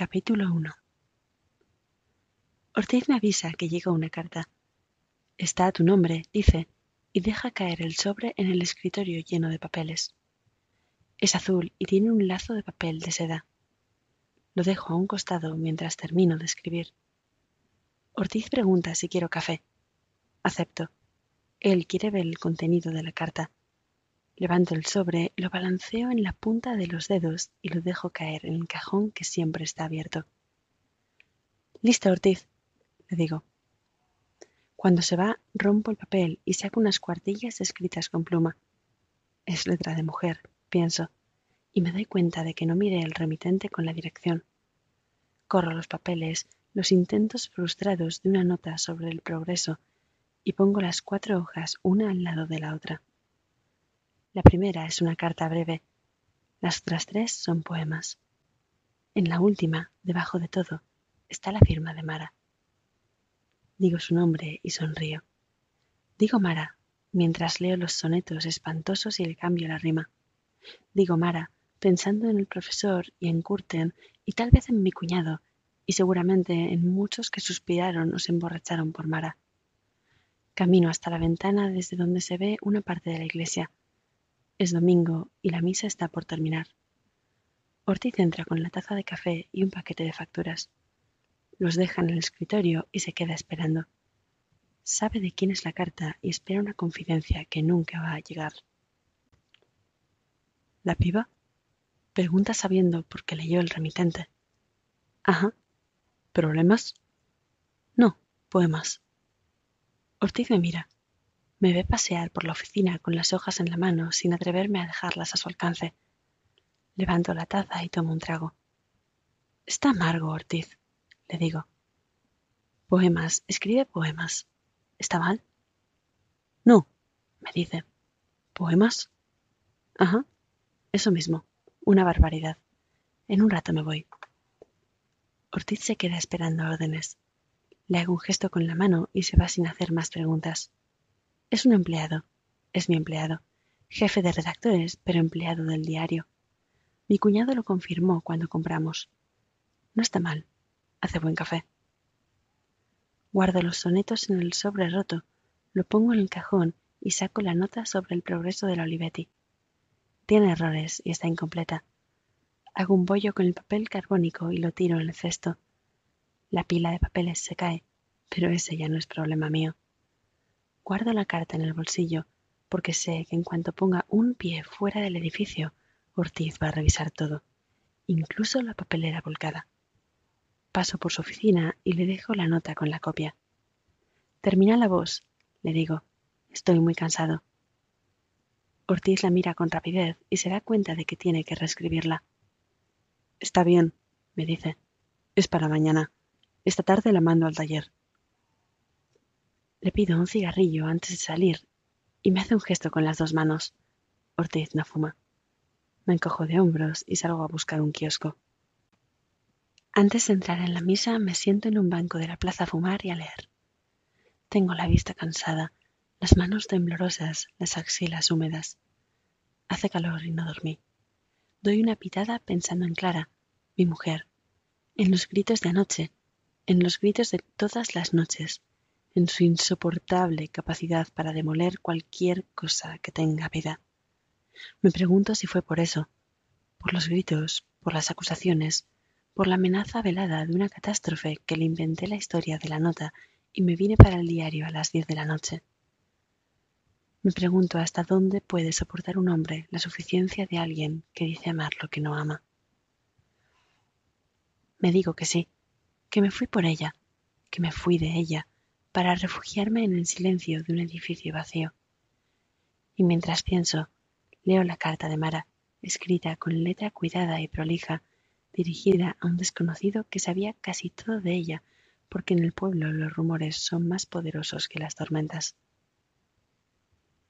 Capítulo 1 Ortiz me avisa que llega una carta. Está a tu nombre, dice, y deja caer el sobre en el escritorio lleno de papeles. Es azul y tiene un lazo de papel de seda. Lo dejo a un costado mientras termino de escribir. Ortiz pregunta si quiero café. Acepto. Él quiere ver el contenido de la carta. Levanto el sobre, lo balanceo en la punta de los dedos y lo dejo caer en el cajón que siempre está abierto. Listo, Ortiz, le digo. Cuando se va, rompo el papel y saco unas cuartillas escritas con pluma. Es letra de mujer, pienso, y me doy cuenta de que no mire el remitente con la dirección. Corro los papeles, los intentos frustrados de una nota sobre el progreso, y pongo las cuatro hojas una al lado de la otra. La primera es una carta breve. Las otras tres son poemas. En la última, debajo de todo, está la firma de Mara. Digo su nombre y sonrío. Digo Mara, mientras leo los sonetos espantosos y le cambio la rima. Digo Mara, pensando en el profesor y en Curten y tal vez en mi cuñado, y seguramente en muchos que suspiraron o se emborracharon por Mara. Camino hasta la ventana desde donde se ve una parte de la iglesia. Es domingo y la misa está por terminar. Ortiz entra con la taza de café y un paquete de facturas. Los deja en el escritorio y se queda esperando. Sabe de quién es la carta y espera una confidencia que nunca va a llegar. ¿La piba? Pregunta sabiendo por qué leyó el remitente. Ajá. ¿Problemas? No, poemas. Ortiz me mira. Me ve pasear por la oficina con las hojas en la mano sin atreverme a dejarlas a su alcance. Levanto la taza y tomo un trago. Está amargo, Ortiz, le digo. Poemas, escribe poemas. ¿Está mal? No, me dice. ¿Poemas? Ajá, eso mismo, una barbaridad. En un rato me voy. Ortiz se queda esperando órdenes. Le hago un gesto con la mano y se va sin hacer más preguntas. Es un empleado. Es mi empleado. Jefe de redactores, pero empleado del diario. Mi cuñado lo confirmó cuando compramos. No está mal. Hace buen café. Guardo los sonetos en el sobre roto, lo pongo en el cajón y saco la nota sobre el progreso de la Olivetti. Tiene errores y está incompleta. Hago un bollo con el papel carbónico y lo tiro en el cesto. La pila de papeles se cae, pero ese ya no es problema mío. Guardo la carta en el bolsillo, porque sé que en cuanto ponga un pie fuera del edificio, Ortiz va a revisar todo, incluso la papelera volcada. Paso por su oficina y le dejo la nota con la copia. Termina la voz, le digo. Estoy muy cansado. Ortiz la mira con rapidez y se da cuenta de que tiene que reescribirla. Está bien, me dice. Es para mañana. Esta tarde la mando al taller. Le pido un cigarrillo antes de salir y me hace un gesto con las dos manos. Ortiz no fuma. Me encojo de hombros y salgo a buscar un kiosco. Antes de entrar en la misa me siento en un banco de la plaza a fumar y a leer. Tengo la vista cansada, las manos temblorosas, las axilas húmedas. Hace calor y no dormí. Doy una pitada pensando en Clara, mi mujer, en los gritos de anoche, en los gritos de todas las noches, en su insoportable capacidad para demoler cualquier cosa que tenga vida. Me pregunto si fue por eso, por los gritos, por las acusaciones, por la amenaza velada de una catástrofe que le inventé la historia de la nota y me vine para el diario a las diez de la noche. Me pregunto hasta dónde puede soportar un hombre la suficiencia de alguien que dice amar lo que no ama. Me digo que sí, que me fui por ella, que me fui de ella, para refugiarme en el silencio de un edificio vacío. Y mientras pienso, leo la carta de Mara, escrita con letra cuidada y prolija, dirigida a un desconocido que sabía casi todo de ella, porque en el pueblo los rumores son más poderosos que las tormentas.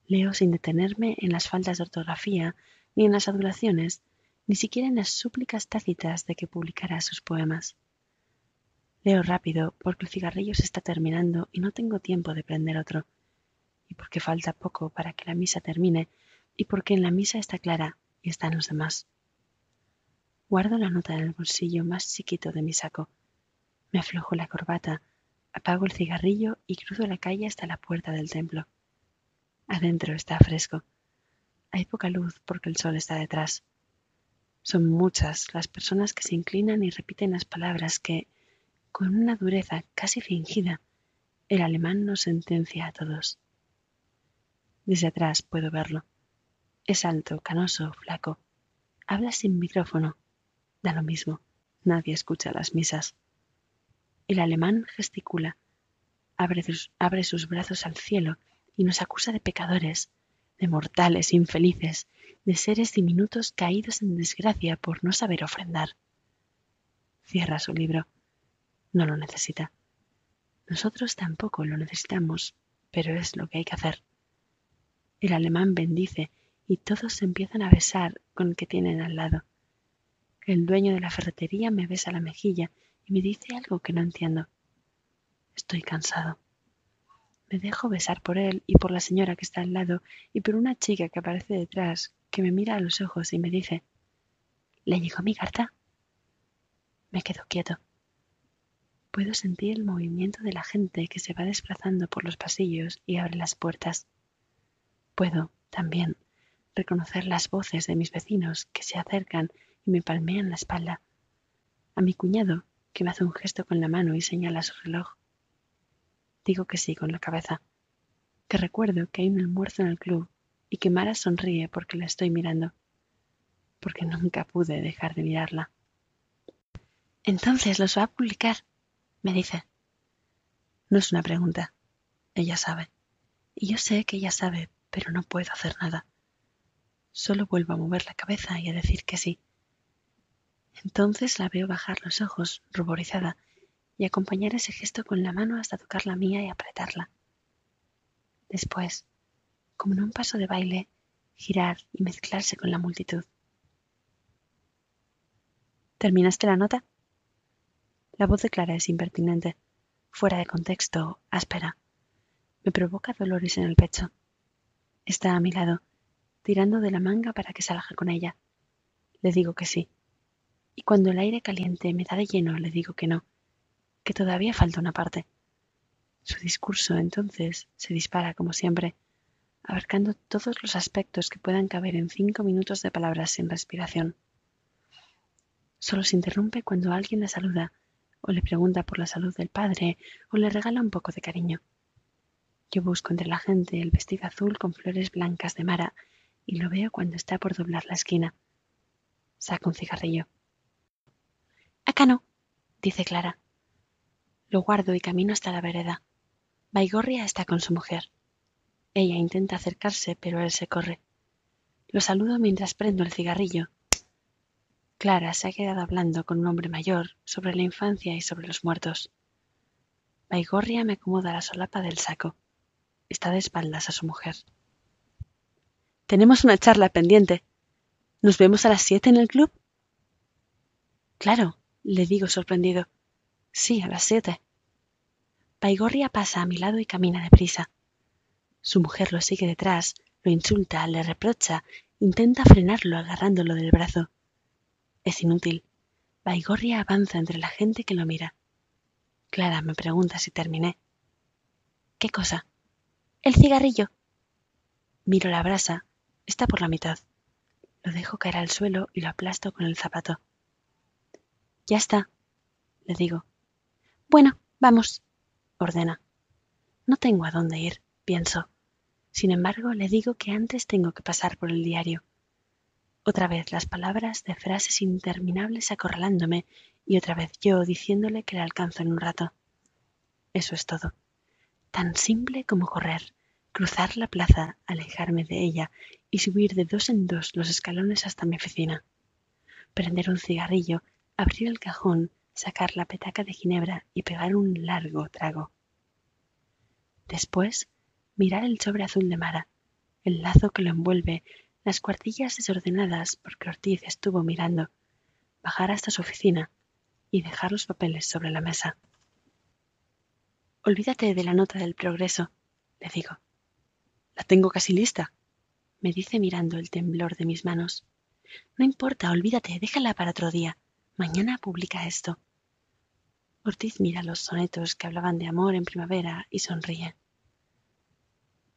Leo sin detenerme en las faltas de ortografía, ni en las adulaciones, ni siquiera en las súplicas tácitas de que publicara sus poemas. Leo rápido porque el cigarrillo se está terminando y no tengo tiempo de prender otro, y porque falta poco para que la misa termine, y porque en la misa está Clara y están los demás. Guardo la nota en el bolsillo más chiquito de mi saco. Me aflojo la corbata, apago el cigarrillo y cruzo la calle hasta la puerta del templo. Adentro está fresco. Hay poca luz porque el sol está detrás. Son muchas las personas que se inclinan y repiten las palabras que, con una dureza casi fingida, el alemán nos sentencia a todos. Desde atrás puedo verlo. Es alto, canoso, flaco. Habla sin micrófono. Da lo mismo. Nadie escucha las misas. El alemán gesticula, abre sus, abre sus brazos al cielo y nos acusa de pecadores, de mortales infelices, de seres diminutos caídos en desgracia por no saber ofrendar. Cierra su libro. No lo necesita. Nosotros tampoco lo necesitamos, pero es lo que hay que hacer. El alemán bendice y todos empiezan a besar con el que tienen al lado. El dueño de la ferretería me besa la mejilla y me dice algo que no entiendo. Estoy cansado. Me dejo besar por él y por la señora que está al lado y por una chica que aparece detrás, que me mira a los ojos y me dice ¿Le llegó mi carta? Me quedo quieto. Puedo sentir el movimiento de la gente que se va desplazando por los pasillos y abre las puertas. Puedo, también, reconocer las voces de mis vecinos que se acercan y me palmean la espalda. A mi cuñado, que me hace un gesto con la mano y señala su reloj. Digo que sí con la cabeza, que recuerdo que hay un almuerzo en el club y que Mara sonríe porque la estoy mirando, porque nunca pude dejar de mirarla. Entonces los va a publicar, me dice. No es una pregunta. Ella sabe. Y yo sé que ella sabe, pero no puedo hacer nada. Solo vuelvo a mover la cabeza y a decir que sí. Entonces la veo bajar los ojos, ruborizada, y acompañar ese gesto con la mano hasta tocar la mía y apretarla. Después, como en un paso de baile, girar y mezclarse con la multitud. ¿Terminaste la nota? La voz de Clara es impertinente, fuera de contexto, áspera. Me provoca dolores en el pecho. Está a mi lado, tirando de la manga para que salga con ella. Le digo que sí. Y cuando el aire caliente me da de lleno, le digo que no, que todavía falta una parte. Su discurso entonces se dispara como siempre, abarcando todos los aspectos que puedan caber en cinco minutos de palabras sin respiración. Solo se interrumpe cuando alguien le saluda, o le pregunta por la salud del padre, o le regala un poco de cariño. Yo busco entre la gente el vestido azul con flores blancas de Mara y lo veo cuando está por doblar la esquina. Saca un cigarrillo. Acá no, dice Clara. Lo guardo y camino hasta la vereda. Baigorria está con su mujer. Ella intenta acercarse, pero él se corre. Lo saludo mientras prendo el cigarrillo. Clara se ha quedado hablando con un hombre mayor sobre la infancia y sobre los muertos. Baigorria me acomoda la solapa del saco. Está de espaldas a su mujer. Tenemos una charla pendiente. ¿Nos vemos a las siete en el club? Claro, le digo sorprendido. Sí, a las siete. Paigorria pasa a mi lado y camina deprisa. Su mujer lo sigue detrás, lo insulta, le reprocha, intenta frenarlo agarrándolo del brazo. Es inútil. Baigorria avanza entre la gente que lo mira. Clara me pregunta si terminé. ¿Qué cosa? El cigarrillo. Miro la brasa. Está por la mitad. Lo dejo caer al suelo y lo aplasto con el zapato. Ya está, le digo. Bueno, vamos, ordena. No tengo a dónde ir, pienso. Sin embargo, le digo que antes tengo que pasar por el diario. Otra vez las palabras de frases interminables acorralándome y otra vez yo diciéndole que le alcanzo en un rato. Eso es todo. Tan simple como correr, cruzar la plaza, alejarme de ella y subir de dos en dos los escalones hasta mi oficina. Prender un cigarrillo, abrir el cajón sacar la petaca de ginebra y pegar un largo trago. Después, mirar el sobre azul de Mara, el lazo que lo envuelve, las cuartillas desordenadas porque Ortiz estuvo mirando, bajar hasta su oficina y dejar los papeles sobre la mesa. Olvídate de la nota del progreso, le digo. La tengo casi lista, me dice mirando el temblor de mis manos. No importa, olvídate, déjala para otro día. Mañana publica esto. Ortiz mira los sonetos que hablaban de amor en primavera y sonríe.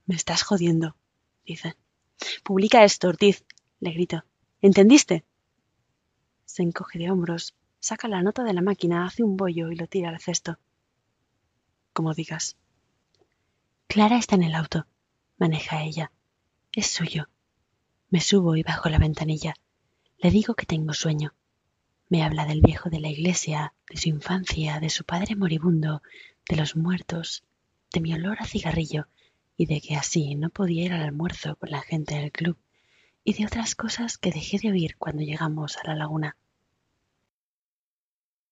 Me estás jodiendo, dice. Publica esto, Ortiz, le grito. ¿Entendiste? Se encoge de hombros, saca la nota de la máquina, hace un bollo y lo tira al cesto. Como digas. Clara está en el auto, maneja ella. Es suyo. Me subo y bajo la ventanilla. Le digo que tengo sueño. Me habla del viejo de la iglesia, de su infancia, de su padre moribundo, de los muertos, de mi olor a cigarrillo y de que así no podía ir al almuerzo con la gente del club y de otras cosas que dejé de oír cuando llegamos a la laguna.